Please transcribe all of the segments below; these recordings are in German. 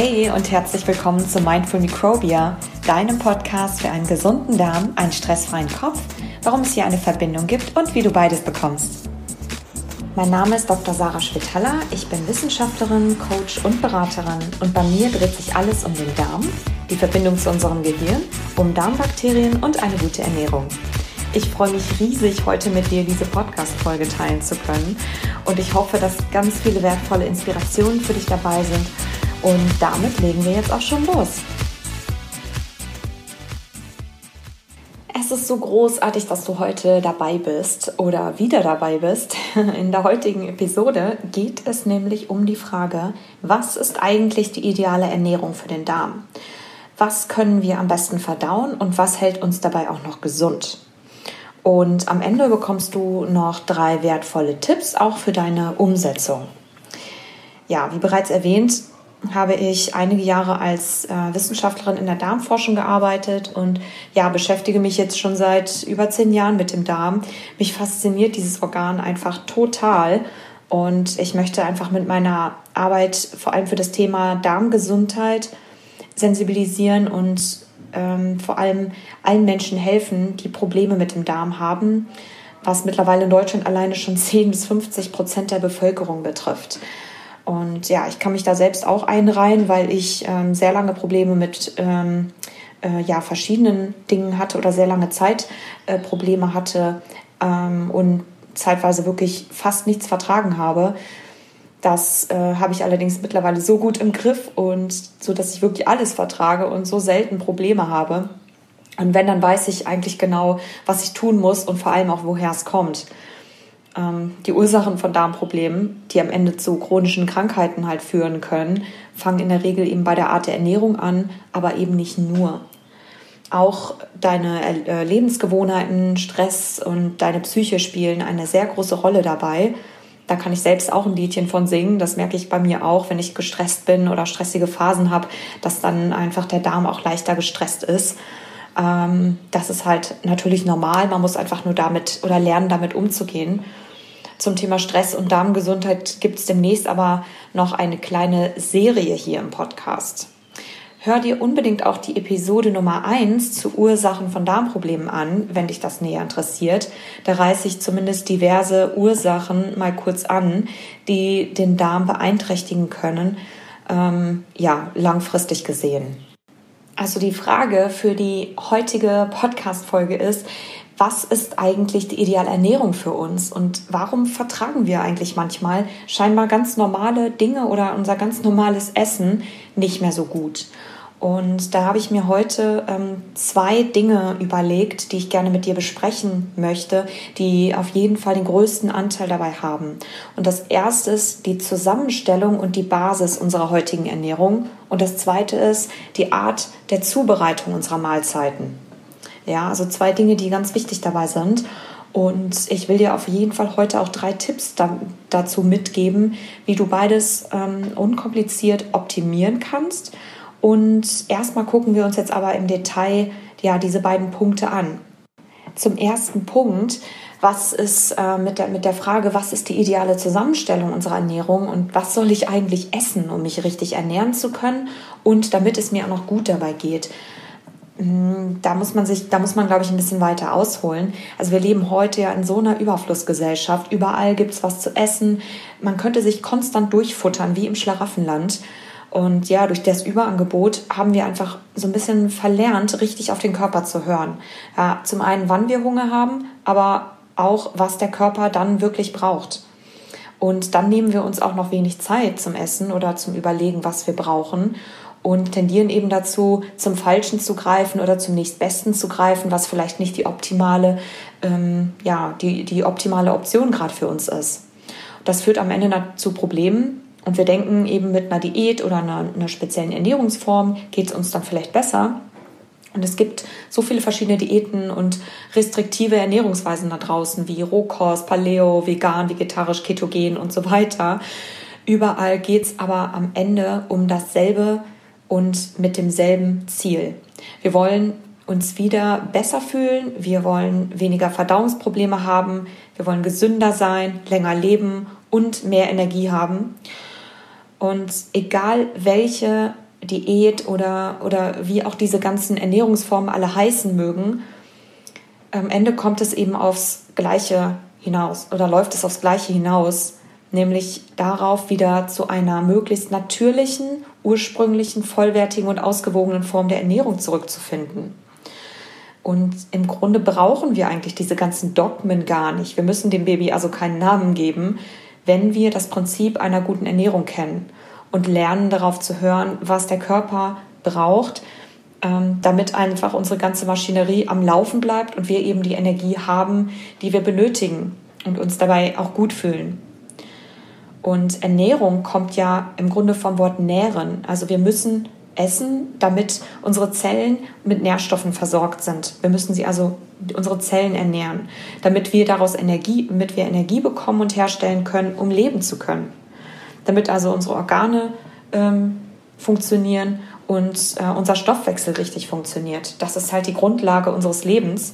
Hey und herzlich willkommen zu Mindful Microbia, deinem Podcast für einen gesunden Darm, einen stressfreien Kopf, warum es hier eine Verbindung gibt und wie du beides bekommst. Mein Name ist Dr. Sarah Schwitaler, ich bin Wissenschaftlerin, Coach und Beraterin und bei mir dreht sich alles um den Darm, die Verbindung zu unserem Gehirn, um Darmbakterien und eine gute Ernährung. Ich freue mich riesig, heute mit dir diese Podcast-Folge teilen zu können. Und ich hoffe, dass ganz viele wertvolle Inspirationen für dich dabei sind. Und damit legen wir jetzt auch schon los. Es ist so großartig, dass du heute dabei bist oder wieder dabei bist. In der heutigen Episode geht es nämlich um die Frage, was ist eigentlich die ideale Ernährung für den Darm? Was können wir am besten verdauen und was hält uns dabei auch noch gesund? Und am Ende bekommst du noch drei wertvolle Tipps, auch für deine Umsetzung. Ja, wie bereits erwähnt, habe ich einige Jahre als äh, Wissenschaftlerin in der Darmforschung gearbeitet und ja, beschäftige mich jetzt schon seit über zehn Jahren mit dem Darm. Mich fasziniert dieses Organ einfach total und ich möchte einfach mit meiner Arbeit vor allem für das Thema Darmgesundheit sensibilisieren und ähm, vor allem allen Menschen helfen, die Probleme mit dem Darm haben, was mittlerweile in Deutschland alleine schon 10 bis 50 Prozent der Bevölkerung betrifft. Und ja, ich kann mich da selbst auch einreihen, weil ich ähm, sehr lange Probleme mit ähm, äh, ja, verschiedenen Dingen hatte oder sehr lange Zeit äh, Probleme hatte ähm, und zeitweise wirklich fast nichts vertragen habe. Das äh, habe ich allerdings mittlerweile so gut im Griff und so, dass ich wirklich alles vertrage und so selten Probleme habe. Und wenn, dann weiß ich eigentlich genau, was ich tun muss und vor allem auch, woher es kommt. Ähm, die Ursachen von Darmproblemen, die am Ende zu chronischen Krankheiten halt führen können, fangen in der Regel eben bei der Art der Ernährung an, aber eben nicht nur. Auch deine äh, Lebensgewohnheiten, Stress und deine Psyche spielen eine sehr große Rolle dabei. Da kann ich selbst auch ein Liedchen von singen. Das merke ich bei mir auch, wenn ich gestresst bin oder stressige Phasen habe, dass dann einfach der Darm auch leichter gestresst ist. Ähm, das ist halt natürlich normal. Man muss einfach nur damit oder lernen, damit umzugehen. Zum Thema Stress und Darmgesundheit gibt es demnächst aber noch eine kleine Serie hier im Podcast. Hör dir unbedingt auch die Episode Nummer 1 zu Ursachen von Darmproblemen an, wenn dich das näher interessiert. Da reiße ich zumindest diverse Ursachen mal kurz an, die den Darm beeinträchtigen können, ähm, ja, langfristig gesehen. Also die Frage für die heutige Podcast-Folge ist, was ist eigentlich die ideale Ernährung für uns und warum vertragen wir eigentlich manchmal scheinbar ganz normale Dinge oder unser ganz normales Essen nicht mehr so gut. Und da habe ich mir heute ähm, zwei Dinge überlegt, die ich gerne mit dir besprechen möchte, die auf jeden Fall den größten Anteil dabei haben. Und das erste ist die Zusammenstellung und die Basis unserer heutigen Ernährung. Und das zweite ist die Art der Zubereitung unserer Mahlzeiten. Ja, also zwei Dinge, die ganz wichtig dabei sind. Und ich will dir auf jeden Fall heute auch drei Tipps da, dazu mitgeben, wie du beides ähm, unkompliziert optimieren kannst. Und erstmal gucken wir uns jetzt aber im Detail ja, diese beiden Punkte an. Zum ersten Punkt, was ist äh, mit, der, mit der Frage, was ist die ideale Zusammenstellung unserer Ernährung und was soll ich eigentlich essen, um mich richtig ernähren zu können und damit es mir auch noch gut dabei geht. Hm, da muss man sich, da muss man, glaube ich, ein bisschen weiter ausholen. Also wir leben heute ja in so einer Überflussgesellschaft. Überall gibt es was zu essen. Man könnte sich konstant durchfuttern, wie im Schlaraffenland. Und ja, durch das Überangebot haben wir einfach so ein bisschen verlernt, richtig auf den Körper zu hören. Ja, zum einen, wann wir Hunger haben, aber auch, was der Körper dann wirklich braucht. Und dann nehmen wir uns auch noch wenig Zeit zum Essen oder zum Überlegen, was wir brauchen und tendieren eben dazu, zum Falschen zu greifen oder zum nächstbesten zu greifen, was vielleicht nicht die optimale, ähm, ja, die, die optimale Option gerade für uns ist. Das führt am Ende zu Problemen und wir denken eben mit einer Diät oder einer, einer speziellen Ernährungsform geht es uns dann vielleicht besser. Und es gibt so viele verschiedene Diäten und restriktive Ernährungsweisen da draußen, wie Rohkost, Paleo, vegan, vegetarisch, ketogen und so weiter. Überall geht es aber am Ende um dasselbe und mit demselben Ziel. Wir wollen uns wieder besser fühlen, wir wollen weniger Verdauungsprobleme haben, wir wollen gesünder sein, länger leben und mehr Energie haben. Und egal welche Diät oder, oder wie auch diese ganzen Ernährungsformen alle heißen mögen, am Ende kommt es eben aufs Gleiche hinaus oder läuft es aufs Gleiche hinaus, nämlich darauf, wieder zu einer möglichst natürlichen, ursprünglichen, vollwertigen und ausgewogenen Form der Ernährung zurückzufinden. Und im Grunde brauchen wir eigentlich diese ganzen Dogmen gar nicht. Wir müssen dem Baby also keinen Namen geben, wenn wir das Prinzip einer guten Ernährung kennen und lernen darauf zu hören, was der Körper braucht, ähm, damit einfach unsere ganze Maschinerie am Laufen bleibt und wir eben die Energie haben, die wir benötigen und uns dabei auch gut fühlen. Und Ernährung kommt ja im Grunde vom Wort nähren. Also wir müssen essen, damit unsere Zellen mit Nährstoffen versorgt sind. Wir müssen sie also unsere Zellen ernähren, damit wir daraus Energie, damit wir Energie bekommen und herstellen können, um leben zu können. Damit also unsere Organe ähm, funktionieren und äh, unser Stoffwechsel richtig funktioniert. Das ist halt die Grundlage unseres Lebens.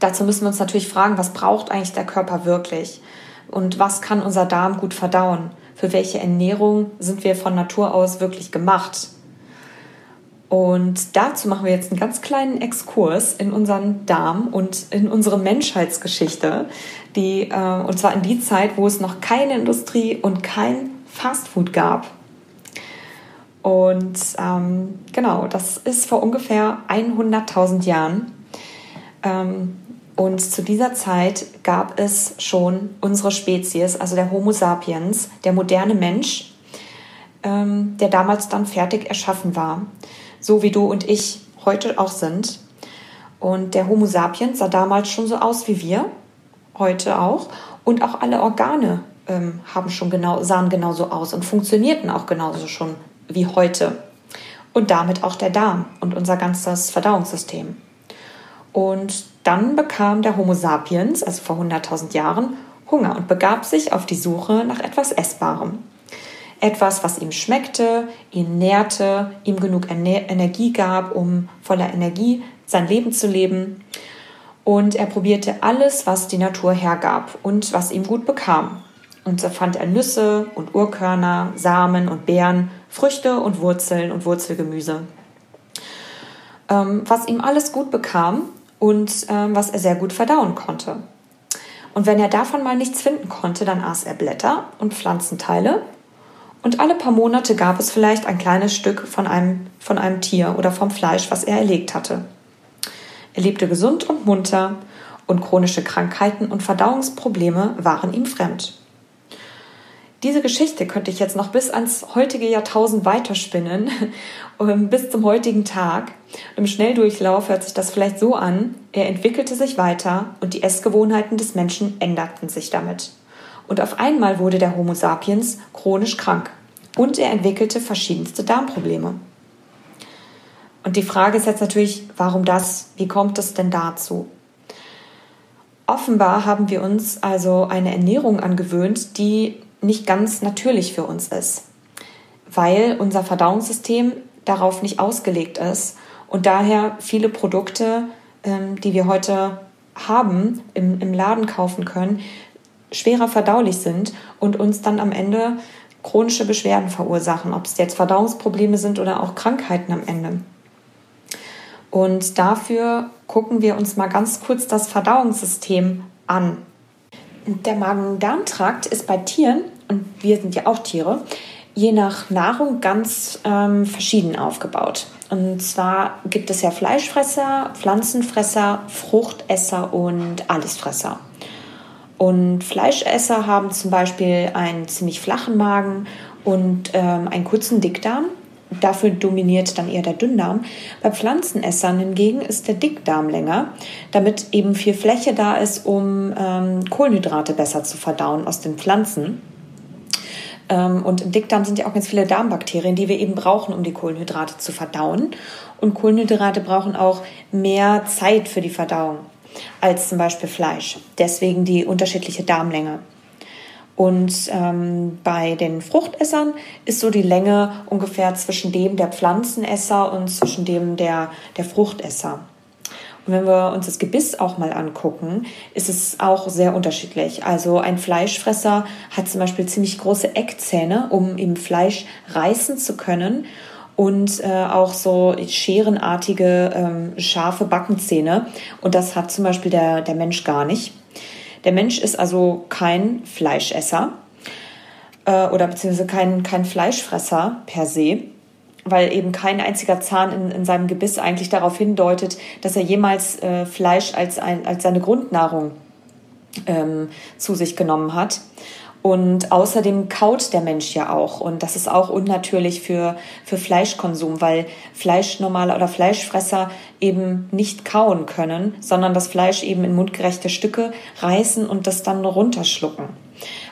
Dazu müssen wir uns natürlich fragen, was braucht eigentlich der Körper wirklich? Und was kann unser Darm gut verdauen? Für welche Ernährung sind wir von Natur aus wirklich gemacht? Und dazu machen wir jetzt einen ganz kleinen Exkurs in unseren Darm und in unsere Menschheitsgeschichte, die, äh, und zwar in die Zeit, wo es noch keine Industrie und kein Fastfood gab. Und ähm, genau, das ist vor ungefähr 100.000 Jahren. Ähm, und zu dieser Zeit gab es schon unsere Spezies, also der Homo sapiens, der moderne Mensch, ähm, der damals dann fertig erschaffen war, so wie du und ich heute auch sind. Und der Homo sapiens sah damals schon so aus wie wir, heute auch. Und auch alle Organe ähm, haben schon genau, sahen genauso aus und funktionierten auch genauso schon wie heute. Und damit auch der Darm und unser ganzes Verdauungssystem. Und dann bekam der Homo sapiens, also vor 100.000 Jahren, Hunger und begab sich auf die Suche nach etwas Essbarem. Etwas, was ihm schmeckte, ihn nährte, ihm genug Ener Energie gab, um voller Energie sein Leben zu leben. Und er probierte alles, was die Natur hergab und was ihm gut bekam. Und so fand er Nüsse und Urkörner, Samen und Beeren, Früchte und Wurzeln und Wurzelgemüse. Ähm, was ihm alles gut bekam und ähm, was er sehr gut verdauen konnte. Und wenn er davon mal nichts finden konnte, dann aß er Blätter und Pflanzenteile. Und alle paar Monate gab es vielleicht ein kleines Stück von einem, von einem Tier oder vom Fleisch, was er erlegt hatte. Er lebte gesund und munter und chronische Krankheiten und Verdauungsprobleme waren ihm fremd. Diese Geschichte könnte ich jetzt noch bis ans heutige Jahrtausend weiterspinnen, bis zum heutigen Tag. Im Schnelldurchlauf hört sich das vielleicht so an, er entwickelte sich weiter und die Essgewohnheiten des Menschen änderten sich damit. Und auf einmal wurde der Homo sapiens chronisch krank und er entwickelte verschiedenste Darmprobleme. Und die Frage ist jetzt natürlich, warum das? Wie kommt es denn dazu? Offenbar haben wir uns also eine Ernährung angewöhnt, die nicht ganz natürlich für uns ist, weil unser Verdauungssystem darauf nicht ausgelegt ist und daher viele Produkte, ähm, die wir heute haben, im, im Laden kaufen können, schwerer verdaulich sind und uns dann am Ende chronische Beschwerden verursachen, ob es jetzt Verdauungsprobleme sind oder auch Krankheiten am Ende. Und dafür gucken wir uns mal ganz kurz das Verdauungssystem an. Der Magen-Darm-Trakt ist bei Tieren, und wir sind ja auch Tiere, je nach Nahrung ganz ähm, verschieden aufgebaut. Und zwar gibt es ja Fleischfresser, Pflanzenfresser, Fruchtesser und Allesfresser. Und Fleischesser haben zum Beispiel einen ziemlich flachen Magen und ähm, einen kurzen Dickdarm. Dafür dominiert dann eher der Dünndarm. Bei Pflanzenessern hingegen ist der Dickdarm länger, damit eben viel Fläche da ist, um ähm, Kohlenhydrate besser zu verdauen aus den Pflanzen. Ähm, und im Dickdarm sind ja auch ganz viele Darmbakterien, die wir eben brauchen, um die Kohlenhydrate zu verdauen. Und Kohlenhydrate brauchen auch mehr Zeit für die Verdauung als zum Beispiel Fleisch. Deswegen die unterschiedliche Darmlänge. Und ähm, bei den Fruchtessern ist so die Länge ungefähr zwischen dem der Pflanzenesser und zwischen dem der, der Fruchtesser. Und wenn wir uns das Gebiss auch mal angucken, ist es auch sehr unterschiedlich. Also ein Fleischfresser hat zum Beispiel ziemlich große Eckzähne, um eben Fleisch reißen zu können und äh, auch so scherenartige ähm, scharfe Backenzähne. Und das hat zum Beispiel der, der Mensch gar nicht. Der Mensch ist also kein Fleischesser äh, oder beziehungsweise kein, kein Fleischfresser per se, weil eben kein einziger Zahn in, in seinem Gebiss eigentlich darauf hindeutet, dass er jemals äh, Fleisch als, ein, als seine Grundnahrung ähm, zu sich genommen hat. Und außerdem kaut der Mensch ja auch. Und das ist auch unnatürlich für, für Fleischkonsum, weil Fleischnormale oder Fleischfresser eben nicht kauen können, sondern das Fleisch eben in mundgerechte Stücke reißen und das dann runterschlucken.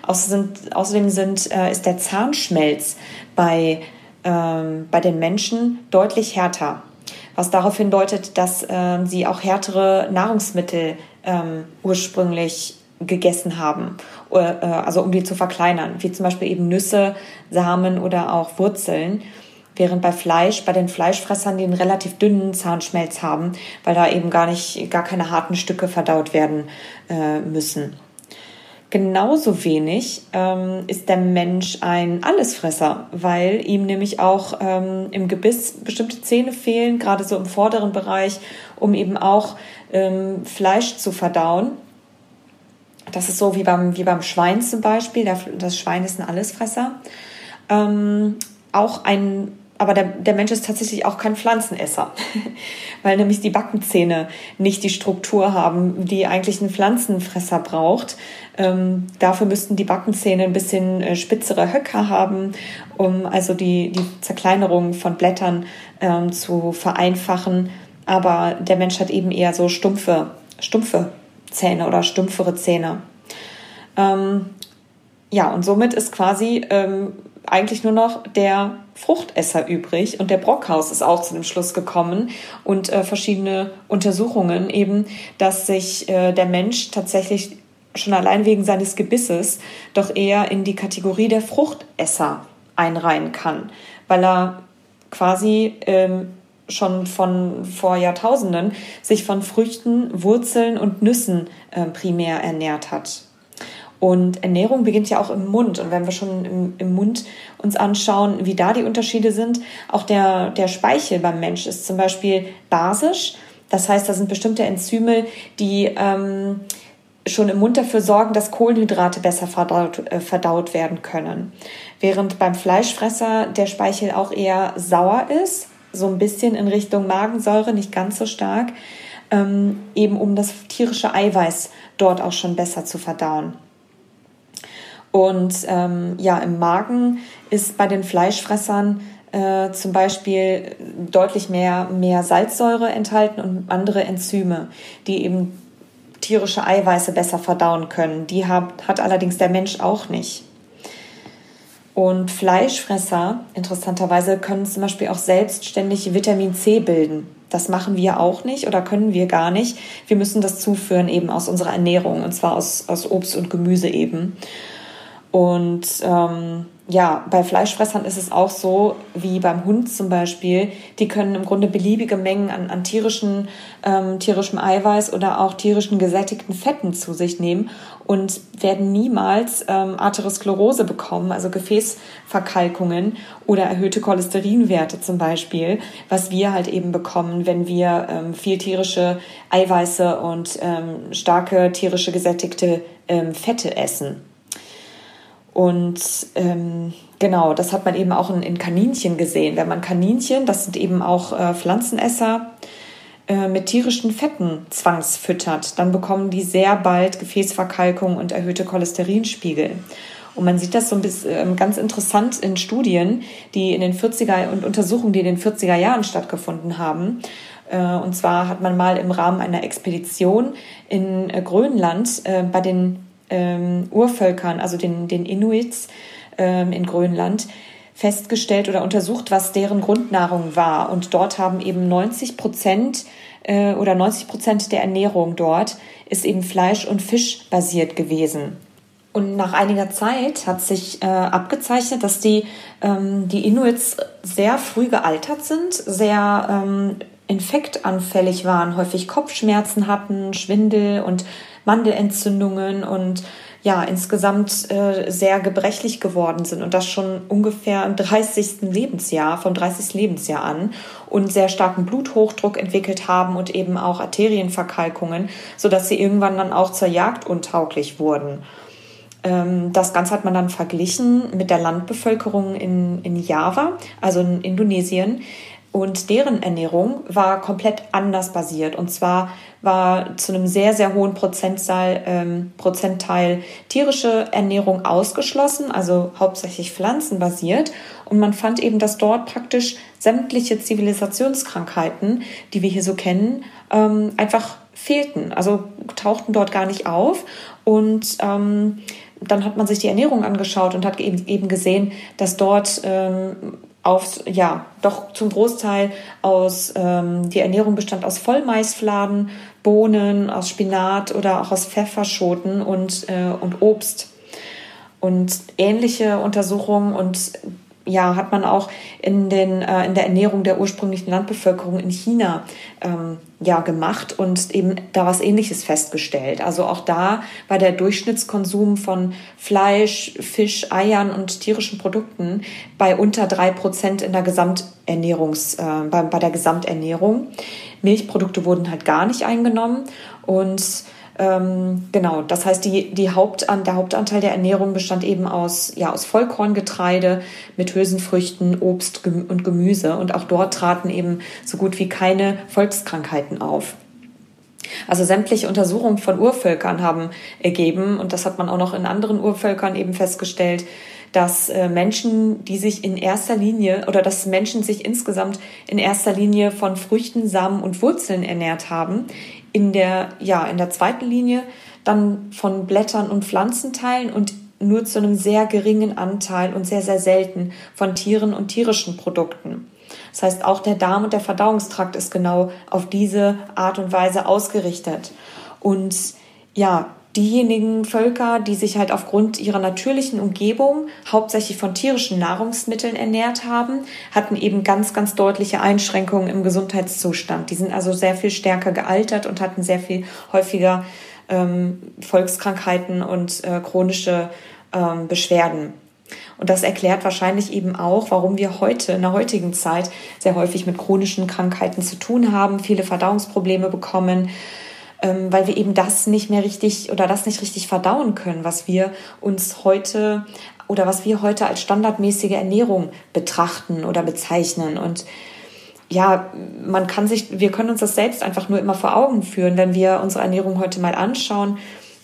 Außerdem, außerdem sind, äh, ist der Zahnschmelz bei, ähm, bei den Menschen deutlich härter, was darauf hindeutet, dass äh, sie auch härtere Nahrungsmittel ähm, ursprünglich gegessen haben, äh, also um die zu verkleinern, wie zum Beispiel eben Nüsse, Samen oder auch Wurzeln. Während bei Fleisch, bei den Fleischfressern, die einen relativ dünnen Zahnschmelz haben, weil da eben gar nicht, gar keine harten Stücke verdaut werden äh, müssen. Genauso wenig ähm, ist der Mensch ein Allesfresser, weil ihm nämlich auch ähm, im Gebiss bestimmte Zähne fehlen, gerade so im vorderen Bereich, um eben auch ähm, Fleisch zu verdauen. Das ist so wie beim, wie beim Schwein zum Beispiel. Das Schwein ist ein Allesfresser. Ähm, auch ein, aber der, der Mensch ist tatsächlich auch kein Pflanzenesser, weil nämlich die Backenzähne nicht die Struktur haben, die eigentlich ein Pflanzenfresser braucht. Ähm, dafür müssten die Backenzähne ein bisschen äh, spitzere Höcker haben, um also die, die Zerkleinerung von Blättern ähm, zu vereinfachen. Aber der Mensch hat eben eher so stumpfe, stumpfe Zähne oder stumpfere Zähne. Ähm, ja, und somit ist quasi ähm, eigentlich nur noch der Fruchtesser übrig. Und der Brockhaus ist auch zu dem Schluss gekommen und äh, verschiedene Untersuchungen eben, dass sich äh, der Mensch tatsächlich schon allein wegen seines Gebisses doch eher in die Kategorie der Fruchtesser einreihen kann, weil er quasi ähm, schon von vor Jahrtausenden sich von Früchten, Wurzeln und Nüssen äh, primär ernährt hat. Und Ernährung beginnt ja auch im Mund. Und wenn wir schon im, im, Mund uns anschauen, wie da die Unterschiede sind, auch der, der Speichel beim Mensch ist zum Beispiel basisch. Das heißt, da sind bestimmte Enzyme, die ähm, schon im Mund dafür sorgen, dass Kohlenhydrate besser verdaut, äh, verdaut werden können. Während beim Fleischfresser der Speichel auch eher sauer ist so ein bisschen in Richtung Magensäure, nicht ganz so stark, ähm, eben um das tierische Eiweiß dort auch schon besser zu verdauen. Und ähm, ja, im Magen ist bei den Fleischfressern äh, zum Beispiel deutlich mehr, mehr Salzsäure enthalten und andere Enzyme, die eben tierische Eiweiße besser verdauen können. Die hat, hat allerdings der Mensch auch nicht. Und Fleischfresser, interessanterweise, können zum Beispiel auch selbstständig Vitamin C bilden. Das machen wir auch nicht oder können wir gar nicht. Wir müssen das zuführen eben aus unserer Ernährung und zwar aus, aus Obst und Gemüse eben. Und ähm, ja, bei Fleischfressern ist es auch so, wie beim Hund zum Beispiel, die können im Grunde beliebige Mengen an, an tierischen, ähm, tierischem Eiweiß oder auch tierischen gesättigten Fetten zu sich nehmen und werden niemals ähm, Atherosklerose bekommen, also Gefäßverkalkungen oder erhöhte Cholesterinwerte zum Beispiel, was wir halt eben bekommen, wenn wir ähm, viel tierische Eiweiße und ähm, starke tierische gesättigte ähm, Fette essen. Und ähm, genau, das hat man eben auch in, in, Kaninchen gesehen. Wenn man Kaninchen, das sind eben auch äh, Pflanzenesser, äh, mit tierischen Fetten zwangsfüttert, dann bekommen die sehr bald Gefäßverkalkung und erhöhte Cholesterinspiegel. Und man sieht das so ein bisschen äh, ganz interessant in Studien, die in den 40er und Untersuchungen, die in den 40er Jahren stattgefunden haben. Äh, und zwar hat man mal im Rahmen einer Expedition in äh, Grönland äh, bei den ähm, Urvölkern, also den, den Inuits ähm, in Grönland, festgestellt oder untersucht, was deren Grundnahrung war. Und dort haben eben 90 Prozent äh, oder 90 Prozent der Ernährung dort ist eben Fleisch- und Fisch basiert gewesen. Und nach einiger Zeit hat sich äh, abgezeichnet, dass die, ähm, die Inuits sehr früh gealtert sind, sehr ähm, infektanfällig waren, häufig Kopfschmerzen hatten, Schwindel und Mandelentzündungen und ja, insgesamt äh, sehr gebrechlich geworden sind und das schon ungefähr im 30. Lebensjahr, vom 30. Lebensjahr an und sehr starken Bluthochdruck entwickelt haben und eben auch Arterienverkalkungen, sodass sie irgendwann dann auch zur Jagd untauglich wurden. Ähm, das Ganze hat man dann verglichen mit der Landbevölkerung in, in Java, also in Indonesien, und deren Ernährung war komplett anders basiert. Und zwar war zu einem sehr, sehr hohen ähm, Prozentteil tierische Ernährung ausgeschlossen, also hauptsächlich pflanzenbasiert. Und man fand eben, dass dort praktisch sämtliche Zivilisationskrankheiten, die wir hier so kennen, ähm, einfach fehlten. Also tauchten dort gar nicht auf. Und ähm, dann hat man sich die Ernährung angeschaut und hat eben gesehen, dass dort ähm, auf, ja, doch zum Großteil aus, ähm, die Ernährung bestand aus Vollmaisfladen, Bohnen, aus Spinat oder auch aus Pfefferschoten und, äh, und Obst. Und ähnliche Untersuchungen und ja, hat man auch in, den, äh, in der Ernährung der ursprünglichen Landbevölkerung in China ähm, ja, gemacht und eben da was Ähnliches festgestellt. Also auch da war der Durchschnittskonsum von Fleisch, Fisch, Eiern und tierischen Produkten bei unter drei Prozent in der Gesamternährungs, äh, bei, bei der Gesamternährung. Milchprodukte wurden halt gar nicht eingenommen und ähm, genau, das heißt, die, die Hauptan der Hauptanteil der Ernährung bestand eben aus, ja, aus Vollkorngetreide mit Hülsenfrüchten, Obst und Gemüse. Und auch dort traten eben so gut wie keine Volkskrankheiten auf. Also sämtliche Untersuchungen von Urvölkern haben ergeben, und das hat man auch noch in anderen Urvölkern eben festgestellt, dass äh, Menschen, die sich in erster Linie oder dass Menschen sich insgesamt in erster Linie von Früchten, Samen und Wurzeln ernährt haben, in der, ja, in der zweiten Linie dann von Blättern und Pflanzenteilen und nur zu einem sehr geringen Anteil und sehr, sehr selten von Tieren und tierischen Produkten. Das heißt, auch der Darm und der Verdauungstrakt ist genau auf diese Art und Weise ausgerichtet. Und ja, diejenigen Völker, die sich halt aufgrund ihrer natürlichen Umgebung hauptsächlich von tierischen Nahrungsmitteln ernährt haben, hatten eben ganz, ganz deutliche Einschränkungen im Gesundheitszustand. Die sind also sehr viel stärker gealtert und hatten sehr viel häufiger ähm, Volkskrankheiten und äh, chronische ähm, Beschwerden. Und das erklärt wahrscheinlich eben auch, warum wir heute in der heutigen Zeit sehr häufig mit chronischen Krankheiten zu tun haben, viele Verdauungsprobleme bekommen, ähm, weil wir eben das nicht mehr richtig oder das nicht richtig verdauen können, was wir uns heute oder was wir heute als standardmäßige Ernährung betrachten oder bezeichnen. Und ja, man kann sich, wir können uns das selbst einfach nur immer vor Augen führen, wenn wir unsere Ernährung heute mal anschauen.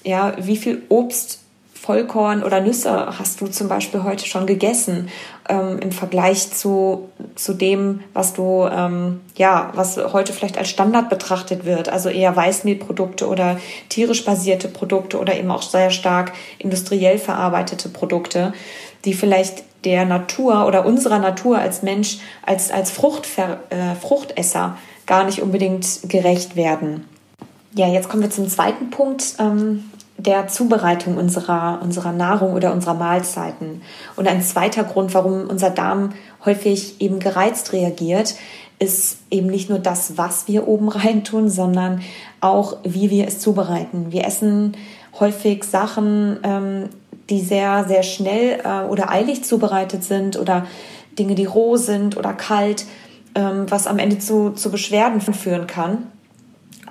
Ja, wie viel Obst Vollkorn oder Nüsse hast du zum Beispiel heute schon gegessen ähm, im Vergleich zu, zu dem, was du, ähm, ja, was heute vielleicht als Standard betrachtet wird, also eher Weißmehlprodukte oder tierisch basierte Produkte oder eben auch sehr stark industriell verarbeitete Produkte, die vielleicht der Natur oder unserer Natur als Mensch, als, als Fruchtver äh, Fruchtesser gar nicht unbedingt gerecht werden. Ja, jetzt kommen wir zum zweiten Punkt, ähm, der Zubereitung unserer, unserer Nahrung oder unserer Mahlzeiten. Und ein zweiter Grund, warum unser Darm häufig eben gereizt reagiert, ist eben nicht nur das, was wir oben rein tun, sondern auch, wie wir es zubereiten. Wir essen häufig Sachen, ähm, die sehr, sehr schnell äh, oder eilig zubereitet sind oder Dinge, die roh sind oder kalt, ähm, was am Ende zu, zu Beschwerden führen kann.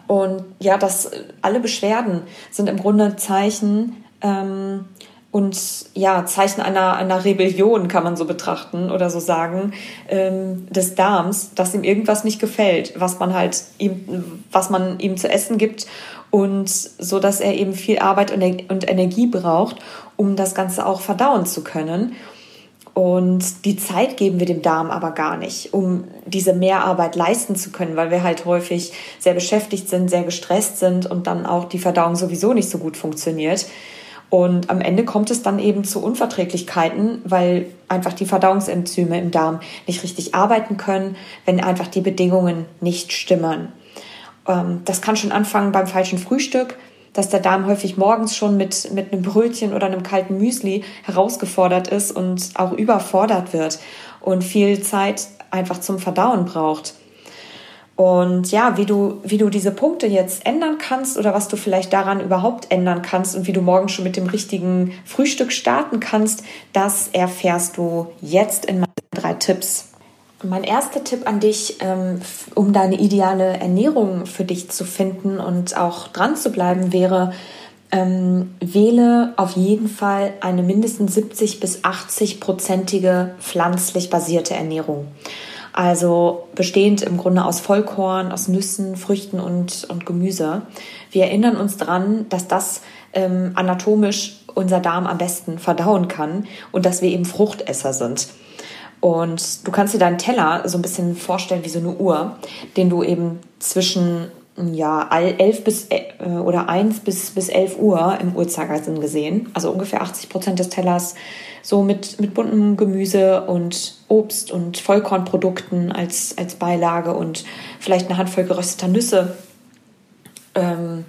Und ja, das alle Beschwerden sind im Grunde Zeichen ähm, und ja, Zeichen einer, einer Rebellion kann man so betrachten oder so sagen, ähm, des Darms, dass ihm irgendwas nicht gefällt, was man halt ihm, was man ihm zu essen gibt und so, dass er eben viel Arbeit und, und Energie braucht, um das Ganze auch verdauen zu können. Und die Zeit geben wir dem Darm aber gar nicht, um diese Mehrarbeit leisten zu können, weil wir halt häufig sehr beschäftigt sind, sehr gestresst sind und dann auch die Verdauung sowieso nicht so gut funktioniert. Und am Ende kommt es dann eben zu Unverträglichkeiten, weil einfach die Verdauungsenzyme im Darm nicht richtig arbeiten können, wenn einfach die Bedingungen nicht stimmen. Ähm, das kann schon anfangen beim falschen Frühstück, dass der Darm häufig morgens schon mit, mit einem Brötchen oder einem kalten Müsli herausgefordert ist und auch überfordert wird und viel Zeit einfach zum Verdauen braucht. Und ja, wie du, wie du diese Punkte jetzt ändern kannst oder was du vielleicht daran überhaupt ändern kannst und wie du morgen schon mit dem richtigen Frühstück starten kannst, das erfährst du jetzt in meinen drei Tipps. Mein erster Tipp an dich, ähm, um deine ideale Ernährung für dich zu finden und auch dran zu bleiben, wäre, ähm, wähle auf jeden Fall eine mindestens 70 bis 80 prozentige pflanzlich basierte Ernährung. Also bestehend im Grunde aus Vollkorn, aus Nüssen, Früchten und, und Gemüse. Wir erinnern uns daran, dass das ähm, anatomisch unser Darm am besten verdauen kann und dass wir eben Fruchtesser sind. Und du kannst dir deinen Teller so ein bisschen vorstellen wie so eine Uhr, den du eben zwischen ja, 11 bis äh, oder 1 bis, bis 11 Uhr im Uhrzeigersinn gesehen, also ungefähr 80 Prozent des Tellers, so mit, mit buntem Gemüse und Obst und Vollkornprodukten als, als Beilage und vielleicht eine Handvoll gerösteter Nüsse ähm,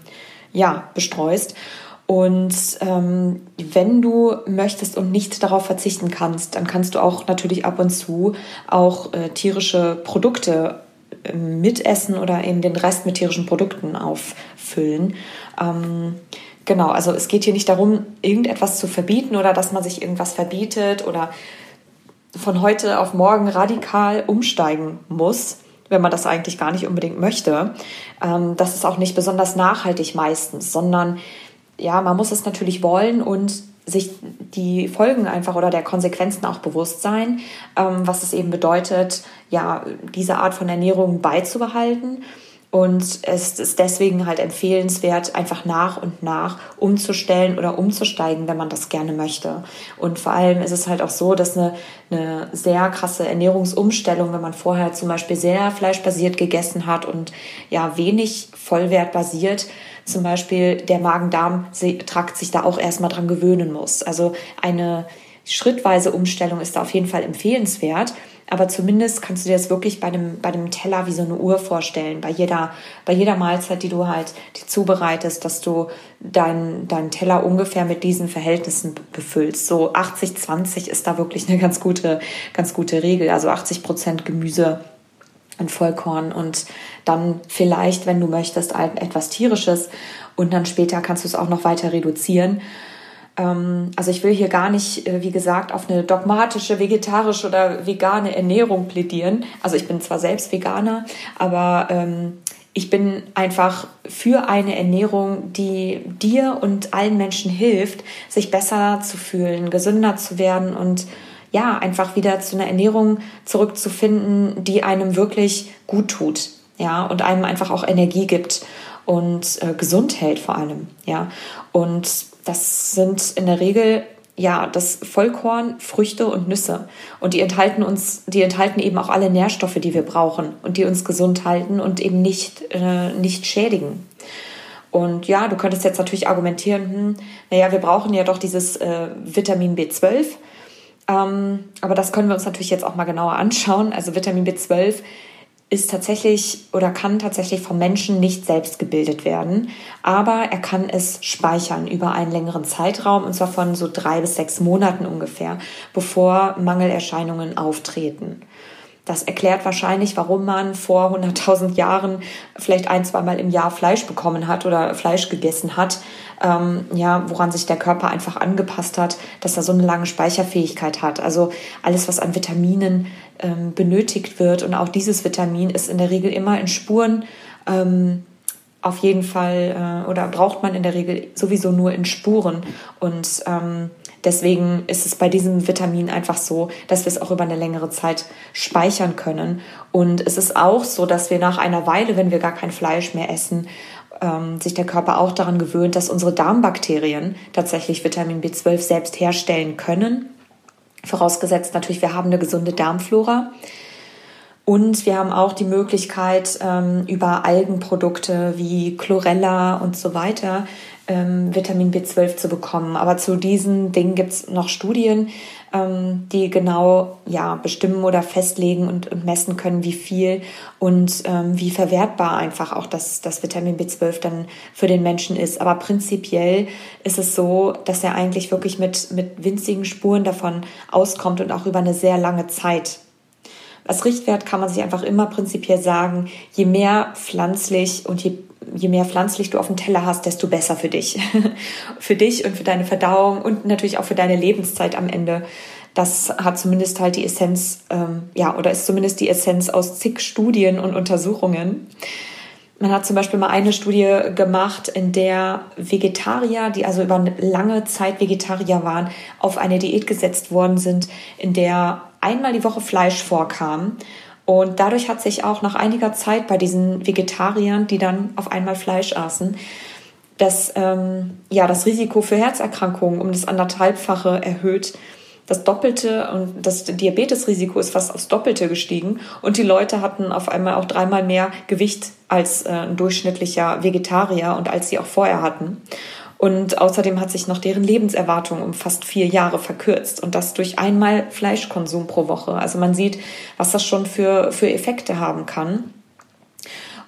ja, bestreust. Und ähm, wenn du möchtest und nicht darauf verzichten kannst, dann kannst du auch natürlich ab und zu auch äh, tierische Produkte äh, mitessen oder eben den Rest mit tierischen Produkten auffüllen. Ähm, genau, also es geht hier nicht darum, irgendetwas zu verbieten oder dass man sich irgendwas verbietet oder von heute auf morgen radikal umsteigen muss, wenn man das eigentlich gar nicht unbedingt möchte. Ähm, das ist auch nicht besonders nachhaltig meistens, sondern ja, man muss es natürlich wollen und sich die Folgen einfach oder der Konsequenzen auch bewusst sein, ähm, was es eben bedeutet, ja, diese Art von Ernährung beizubehalten. Und es ist deswegen halt empfehlenswert, einfach nach und nach umzustellen oder umzusteigen, wenn man das gerne möchte. Und vor allem ist es halt auch so, dass eine, eine sehr krasse Ernährungsumstellung, wenn man vorher zum Beispiel sehr fleischbasiert gegessen hat und ja wenig vollwertbasiert, zum Beispiel der Magen-Darm-Trakt sich da auch erstmal dran gewöhnen muss. Also eine schrittweise Umstellung ist da auf jeden Fall empfehlenswert. Aber zumindest kannst du dir das wirklich bei dem, bei dem Teller wie so eine Uhr vorstellen. Bei jeder, bei jeder Mahlzeit, die du halt die zubereitest, dass du deinen dein Teller ungefähr mit diesen Verhältnissen befüllst. So 80, 20 ist da wirklich eine ganz gute, ganz gute Regel. Also 80 Prozent Gemüse, und Vollkorn und dann vielleicht, wenn du möchtest, etwas tierisches und dann später kannst du es auch noch weiter reduzieren. Ähm, also ich will hier gar nicht, äh, wie gesagt, auf eine dogmatische, vegetarische oder vegane Ernährung plädieren. Also ich bin zwar selbst Veganer, aber ähm, ich bin einfach für eine Ernährung, die dir und allen Menschen hilft, sich besser zu fühlen, gesünder zu werden und ja, einfach wieder zu einer Ernährung zurückzufinden, die einem wirklich gut tut, ja, und einem einfach auch Energie gibt und äh, gesund hält vor allem, ja. Und das sind in der Regel ja, das Vollkorn, Früchte und Nüsse. Und die enthalten uns, die enthalten eben auch alle Nährstoffe, die wir brauchen und die uns gesund halten und eben nicht, äh, nicht schädigen. Und ja, du könntest jetzt natürlich argumentieren, hm, naja, wir brauchen ja doch dieses äh, Vitamin B12. Ähm, aber das können wir uns natürlich jetzt auch mal genauer anschauen. Also Vitamin B12 ist tatsächlich oder kann tatsächlich vom Menschen nicht selbst gebildet werden, aber er kann es speichern über einen längeren Zeitraum und zwar von so drei bis sechs Monaten ungefähr, bevor Mangelerscheinungen auftreten. Das erklärt wahrscheinlich, warum man vor 100.000 Jahren vielleicht ein, zweimal im Jahr Fleisch bekommen hat oder Fleisch gegessen hat. Ähm, ja, woran sich der Körper einfach angepasst hat, dass er so eine lange Speicherfähigkeit hat. Also alles, was an Vitaminen ähm, benötigt wird und auch dieses Vitamin ist in der Regel immer in Spuren ähm, auf jeden Fall äh, oder braucht man in der Regel sowieso nur in Spuren und ähm, Deswegen ist es bei diesem Vitamin einfach so, dass wir es auch über eine längere Zeit speichern können. Und es ist auch so, dass wir nach einer Weile, wenn wir gar kein Fleisch mehr essen, ähm, sich der Körper auch daran gewöhnt, dass unsere Darmbakterien tatsächlich Vitamin B12 selbst herstellen können. Vorausgesetzt natürlich, wir haben eine gesunde Darmflora. Und wir haben auch die Möglichkeit, ähm, über Algenprodukte wie Chlorella und so weiter ähm, Vitamin B12 zu bekommen. Aber zu diesen Dingen gibt es noch Studien, ähm, die genau ja, bestimmen oder festlegen und, und messen können, wie viel und ähm, wie verwertbar einfach auch das, das Vitamin B12 dann für den Menschen ist. Aber prinzipiell ist es so, dass er eigentlich wirklich mit, mit winzigen Spuren davon auskommt und auch über eine sehr lange Zeit. als Richtwert kann man sich einfach immer prinzipiell sagen, je mehr pflanzlich und je, je mehr pflanzlich du auf dem Teller hast, desto besser für dich. für dich und für deine Verdauung und natürlich auch für deine Lebenszeit am Ende. Das hat zumindest halt die Essenz, ähm, ja, oder ist zumindest die Essenz aus zig Studien und Untersuchungen. Man hat zum Beispiel mal eine Studie gemacht, in der Vegetarier, die also über eine lange Zeit Vegetarier waren, auf eine Diät gesetzt worden sind, in der einmal die Woche Fleisch vorkam. Und dadurch hat sich auch nach einiger Zeit bei diesen Vegetariern, die dann auf einmal Fleisch aßen, das, ähm, ja, das Risiko für Herzerkrankungen um das anderthalbfache erhöht das Doppelte und das Diabetesrisiko ist fast aufs Doppelte gestiegen und die Leute hatten auf einmal auch dreimal mehr Gewicht als äh, ein durchschnittlicher Vegetarier und als sie auch vorher hatten. Und außerdem hat sich noch deren Lebenserwartung um fast vier Jahre verkürzt und das durch einmal Fleischkonsum pro Woche. Also man sieht, was das schon für, für Effekte haben kann.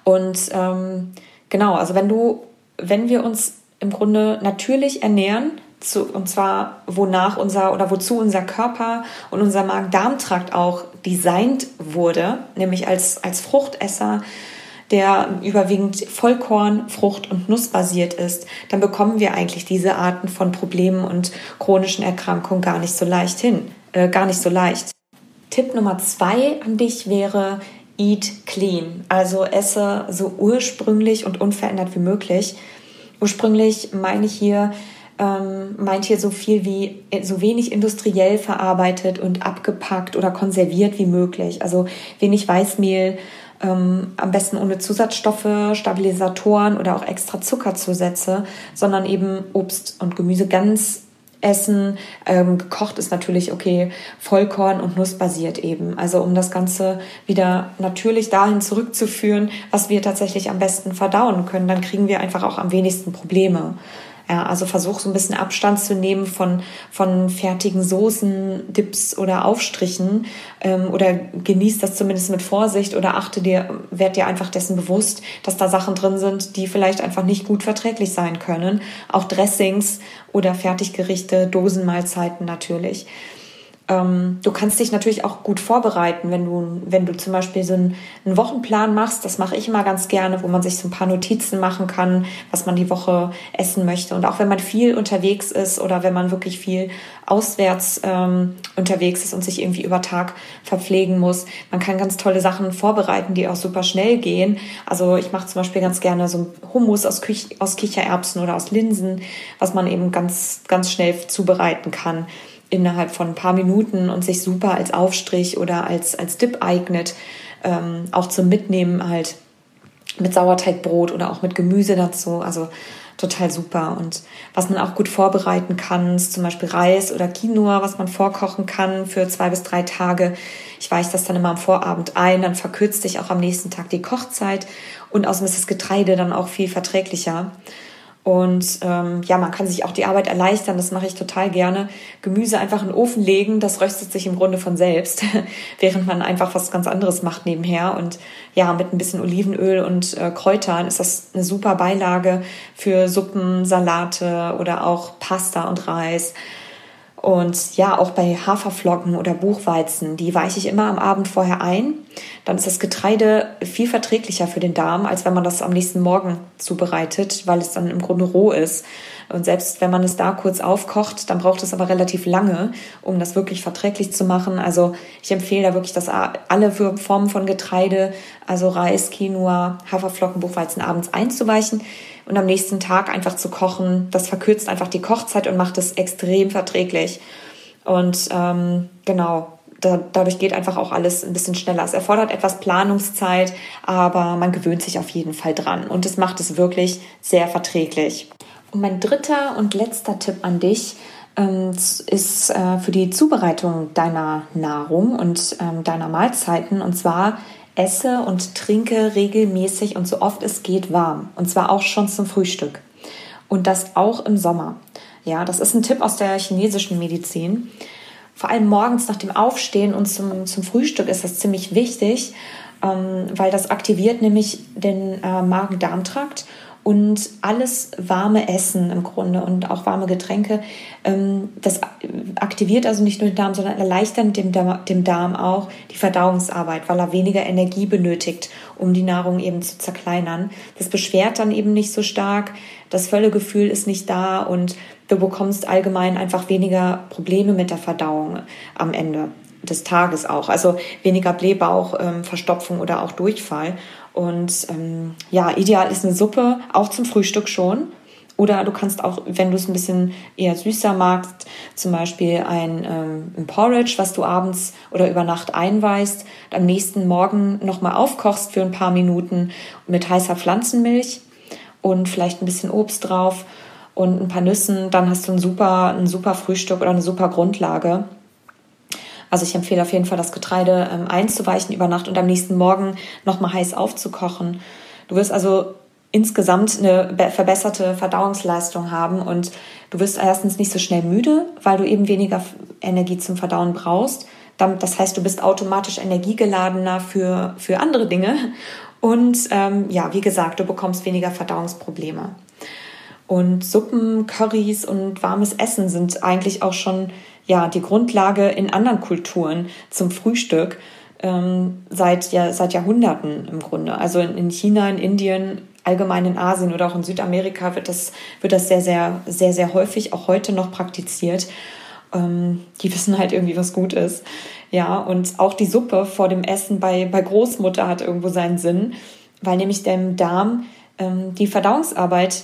Und ähm, genau, also wenn du, wenn wir uns im Grunde natürlich ernähren, zu, und zwar wonach unser oder wozu unser Körper und unser Magen-Darm-Trakt auch designt wurde, nämlich als, als Fruchtesser, der überwiegend Vollkorn, Frucht und Nuss basiert ist, dann bekommen wir eigentlich diese Arten von Problemen und chronischen Erkrankungen gar nicht so leicht hin, äh, gar nicht so leicht. Tipp Nummer zwei an dich wäre, eat clean. Also esse so ursprünglich und unverändert wie möglich. Ursprünglich meine ich hier ähm, meint hier so viel wie äh, so wenig industriell verarbeitet und abgepackt oder konserviert wie möglich. Also wenig Weißmehl, ähm, am besten ohne Zusatzstoffe, Stabilisatoren oder auch extra Zuckerzusätze, sondern eben Obst und Gemüse ganz essen. Ähm, gekocht ist natürlich okay, Vollkorn und Nussbasiert eben. Also um das Ganze wieder natürlich dahin zurückzuführen, was wir tatsächlich am besten verdauen können, dann kriegen wir einfach auch am wenigsten Probleme. Ja, also versuch so ein bisschen Abstand zu nehmen von, von fertigen Soßen, Dips oder Aufstrichen ähm, oder genieß das zumindest mit Vorsicht oder achte dir, werd dir einfach dessen bewusst, dass da Sachen drin sind, die vielleicht einfach nicht gut verträglich sein können. Auch Dressings oder Fertiggerichte, Dosenmahlzeiten natürlich. Ähm, du kannst dich natürlich auch gut vorbereiten, wenn du, wenn du zum Beispiel so einen, einen, Wochenplan machst. Das mache ich immer ganz gerne, wo man sich so ein paar Notizen machen kann, was man die Woche essen möchte. Und auch wenn man viel unterwegs ist oder wenn man wirklich viel auswärts ähm, unterwegs ist und sich irgendwie über Tag verpflegen muss, man kann ganz tolle Sachen vorbereiten, die auch super schnell gehen. Also ich mache zum Beispiel ganz gerne so Hummus aus, aus Kichererbsen oder aus Linsen, was man eben ganz, ganz schnell zubereiten kann innerhalb von ein paar Minuten und sich super als Aufstrich oder als, als Dip eignet. Ähm, auch zum Mitnehmen halt mit Sauerteigbrot oder auch mit Gemüse dazu. Also total super. Und was man auch gut vorbereiten kann, ist zum Beispiel Reis oder Quinoa, was man vorkochen kann für zwei bis drei Tage. Ich weiche das dann immer am Vorabend ein, dann verkürzt sich auch am nächsten Tag die Kochzeit und außerdem ist das Getreide dann auch viel verträglicher. Und ähm, ja, man kann sich auch die Arbeit erleichtern, das mache ich total gerne. Gemüse einfach in den Ofen legen, das röstet sich im Grunde von selbst, während man einfach was ganz anderes macht nebenher. Und ja, mit ein bisschen Olivenöl und äh, Kräutern ist das eine super Beilage für Suppen, Salate oder auch Pasta und Reis. Und ja, auch bei Haferflocken oder Buchweizen, die weiche ich immer am Abend vorher ein. Dann ist das Getreide viel verträglicher für den Darm, als wenn man das am nächsten Morgen zubereitet, weil es dann im Grunde roh ist. Und selbst wenn man es da kurz aufkocht, dann braucht es aber relativ lange, um das wirklich verträglich zu machen. Also ich empfehle da wirklich, dass alle Formen von Getreide, also Reis, Quinoa, Haferflocken, Buchweizen abends einzuweichen und am nächsten Tag einfach zu kochen. Das verkürzt einfach die Kochzeit und macht es extrem verträglich. Und ähm, genau, da, dadurch geht einfach auch alles ein bisschen schneller. Es erfordert etwas Planungszeit, aber man gewöhnt sich auf jeden Fall dran und es macht es wirklich sehr verträglich. Und mein dritter und letzter Tipp an dich ähm, ist äh, für die Zubereitung deiner Nahrung und ähm, deiner Mahlzeiten und zwar esse und trinke regelmäßig und so oft es geht warm. Und zwar auch schon zum Frühstück. Und das auch im Sommer. Ja, das ist ein Tipp aus der chinesischen Medizin. Vor allem morgens nach dem Aufstehen und zum, zum Frühstück ist das ziemlich wichtig, ähm, weil das aktiviert nämlich den äh, Magen-Darm-Trakt und alles warme Essen im Grunde und auch warme Getränke, ähm, das aktiviert also nicht nur den Darm, sondern erleichtert dem Darm, auch die Verdauungsarbeit, weil er weniger Energie benötigt, um die Nahrung eben zu zerkleinern. Das beschwert dann eben nicht so stark, das Völlegefühl ist nicht da und du bekommst allgemein einfach weniger Probleme mit der Verdauung am Ende des Tages auch. Also weniger Blähbauch, ähm, Verstopfung oder auch Durchfall. Und ähm, ja, ideal ist eine Suppe, auch zum Frühstück schon. Oder du kannst auch, wenn du es ein bisschen eher süßer magst, zum Beispiel ein, ähm, ein Porridge, was du abends oder über Nacht einweißt, am nächsten Morgen nochmal aufkochst für ein paar Minuten mit heißer Pflanzenmilch und vielleicht ein bisschen Obst drauf und ein paar Nüssen, dann hast du ein super, ein super Frühstück oder eine super Grundlage. Also ich empfehle auf jeden Fall, das Getreide ähm, einzuweichen über Nacht und am nächsten Morgen nochmal heiß aufzukochen. Du wirst also insgesamt eine verbesserte Verdauungsleistung haben und du wirst erstens nicht so schnell müde, weil du eben weniger Energie zum Verdauen brauchst. Das heißt, du bist automatisch energiegeladener für, für andere Dinge. Und ähm, ja, wie gesagt, du bekommst weniger Verdauungsprobleme. Und Suppen, Currys und warmes Essen sind eigentlich auch schon ja die Grundlage in anderen Kulturen zum Frühstück ähm, seit ja seit Jahrhunderten im Grunde. Also in, in China, in Indien, allgemein in Asien oder auch in Südamerika wird das wird das sehr sehr sehr sehr häufig auch heute noch praktiziert. Ähm, die wissen halt irgendwie, was gut ist. Ja, und auch die Suppe vor dem Essen bei, bei Großmutter hat irgendwo seinen Sinn, weil nämlich dem Darm ähm, die Verdauungsarbeit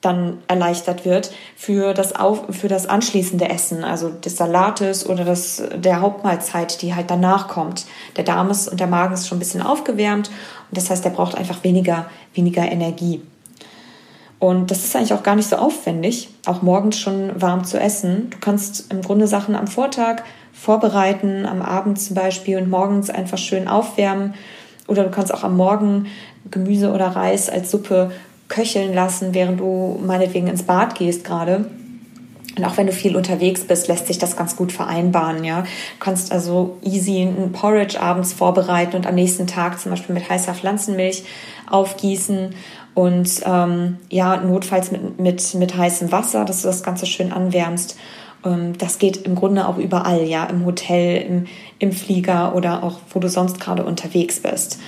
dann erleichtert wird für das, auf, für das anschließende Essen, also des Salates oder das, der Hauptmahlzeit, die halt danach kommt. Der Darm ist und der Magen ist schon ein bisschen aufgewärmt und das heißt, der braucht einfach weniger, weniger Energie. Und das ist eigentlich auch gar nicht so aufwendig, auch morgens schon warm zu essen. Du kannst im Grunde Sachen am Vortag vorbereiten, am Abend zum Beispiel und morgens einfach schön aufwärmen. Oder du kannst auch am Morgen Gemüse oder Reis als Suppe köcheln lassen, während du meinetwegen ins Bad gehst gerade. Und auch wenn du viel unterwegs bist, lässt sich das ganz gut vereinbaren, ja. Du kannst also easy ein Porridge abends vorbereiten und am nächsten Tag zum Beispiel mit heißer Pflanzenmilch aufgießen und ähm, ja, notfalls mit, mit, mit heißem Wasser, dass du das Ganze schön anwärmst. Ähm, das geht im Grunde auch überall, ja, im Hotel, im, im Flieger oder auch wo du sonst gerade unterwegs bist.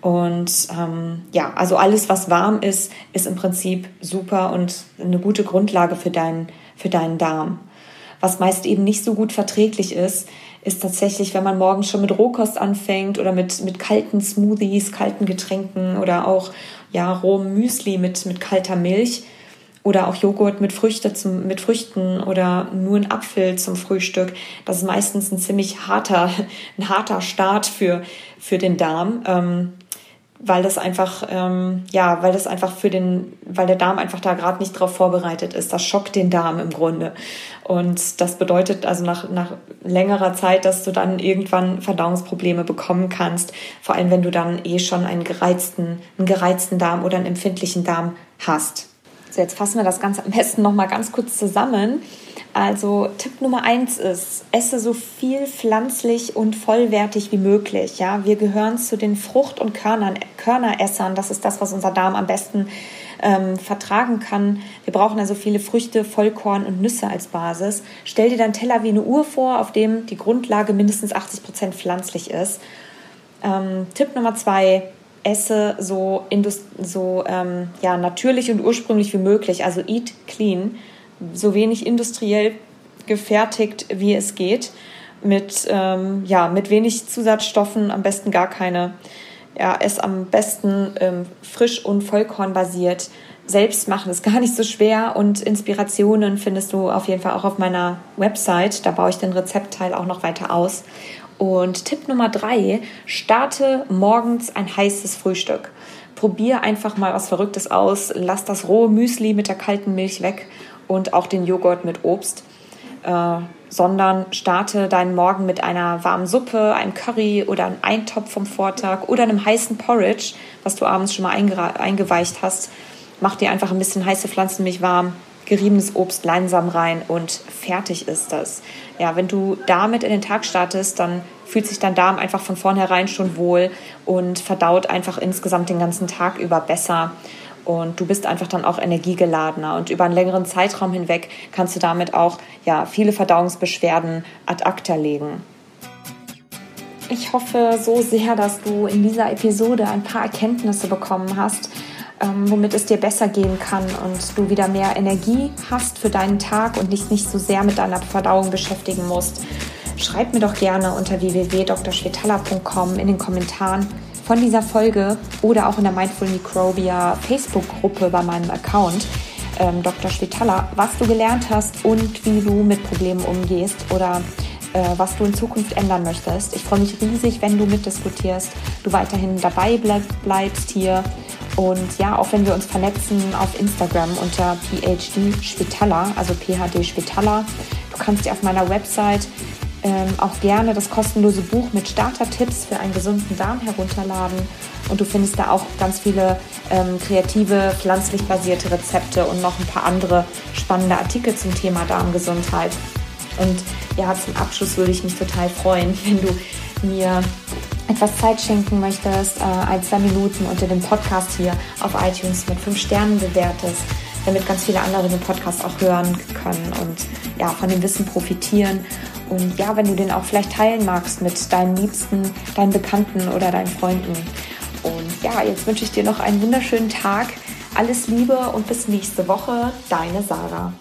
Und ähm, ja, also alles, was warm ist, ist im Prinzip super und eine gute Grundlage für deinen, für deinen Darm. Was meist eben nicht so gut verträglich ist, ist tatsächlich, wenn man morgens schon mit Rohkost anfängt oder mit, mit kalten Smoothies, kalten Getränken oder auch ja, rohem Müsli mit, mit kalter Milch oder auch Joghurt mit, Früchte zum, mit Früchten oder nur ein Apfel zum Frühstück. Das ist meistens ein ziemlich harter, ein harter Start für, für den Darm. Ähm, weil das einfach, ähm, ja, weil das einfach für den, weil der Darm einfach da gerade nicht drauf vorbereitet ist. Das schockt den Darm im Grunde. Und das bedeutet also nach, nach längerer Zeit, dass du dann irgendwann Verdauungsprobleme bekommen kannst. Vor allem, wenn du dann eh schon einen gereizten, einen gereizten Darm oder einen empfindlichen Darm hast. So, jetzt fassen wir das Ganze am besten nochmal ganz kurz zusammen. Also Tipp Nummer eins ist, esse so viel pflanzlich und vollwertig wie möglich. Ja, wir gehören zu den Frucht- und Körnern, Körneressern. Das ist das, was unser Darm am besten ähm, vertragen kann. Wir brauchen also viele Früchte, Vollkorn und Nüsse als Basis. Stell dir dein Teller wie eine Uhr vor, auf dem die Grundlage mindestens 80 Prozent pflanzlich ist. Ähm, Tipp Nummer zwei, esse so, so ähm, ja, natürlich und ursprünglich wie möglich, also eat clean so wenig industriell gefertigt, wie es geht, mit, ähm, ja, mit wenig Zusatzstoffen, am besten gar keine. Ja, es am besten ähm, frisch und vollkornbasiert selbst machen. Ist gar nicht so schwer und Inspirationen findest du auf jeden Fall auch auf meiner Website. Da baue ich den Rezeptteil auch noch weiter aus. Und Tipp Nummer drei, starte morgens ein heißes Frühstück. Probier einfach mal was Verrücktes aus. Lass das rohe Müsli mit der kalten Milch weg und auch den Joghurt mit Obst, äh, sondern starte deinen Morgen mit einer warmen Suppe, einem Curry oder einem Eintopf vom Vortag oder einem heißen Porridge, was du abends schon mal eingeweicht hast. Mach dir einfach ein bisschen heiße Pflanzenmilch warm, geriebenes Obst, Leinsamen rein und fertig ist das. Ja, wenn du damit in den Tag startest, dann fühlt sich dein Darm einfach von vornherein schon wohl und verdaut einfach insgesamt den ganzen Tag über besser und du bist einfach dann auch energiegeladener und über einen längeren Zeitraum hinweg kannst du damit auch ja, viele Verdauungsbeschwerden ad acta legen. Ich hoffe so sehr, dass du in dieser Episode ein paar Erkenntnisse bekommen hast, ähm, womit es dir besser gehen kann und du wieder mehr Energie hast für deinen Tag und dich nicht so sehr mit deiner Verdauung beschäftigen musst. Schreib mir doch gerne unter www.drschwetala.com in den Kommentaren von dieser Folge oder auch in der Mindful Microbia Facebook-Gruppe bei meinem Account ähm, Dr. Schwetala, was du gelernt hast und wie du mit Problemen umgehst oder äh, was du in Zukunft ändern möchtest. Ich freue mich riesig, wenn du mitdiskutierst, du weiterhin dabei bleib, bleibst hier und ja, auch wenn wir uns vernetzen auf Instagram unter PhD Schwetala, also PHD Schwetala. Du kannst dir auf meiner Website ähm, auch gerne das kostenlose Buch mit Starter-Tipps für einen gesunden Darm herunterladen. Und du findest da auch ganz viele ähm, kreative, pflanzlich basierte Rezepte und noch ein paar andere spannende Artikel zum Thema Darmgesundheit. Und ja, zum Abschluss würde ich mich total freuen, wenn du mir etwas Zeit schenken möchtest, äh, ein, zwei Minuten unter dem Podcast hier auf iTunes mit fünf Sternen bewertest, damit ganz viele andere den Podcast auch hören können und ja, von dem Wissen profitieren. Und ja, wenn du den auch vielleicht teilen magst mit deinen Liebsten, deinen Bekannten oder deinen Freunden. Und ja, jetzt wünsche ich dir noch einen wunderschönen Tag. Alles Liebe und bis nächste Woche, deine Sarah.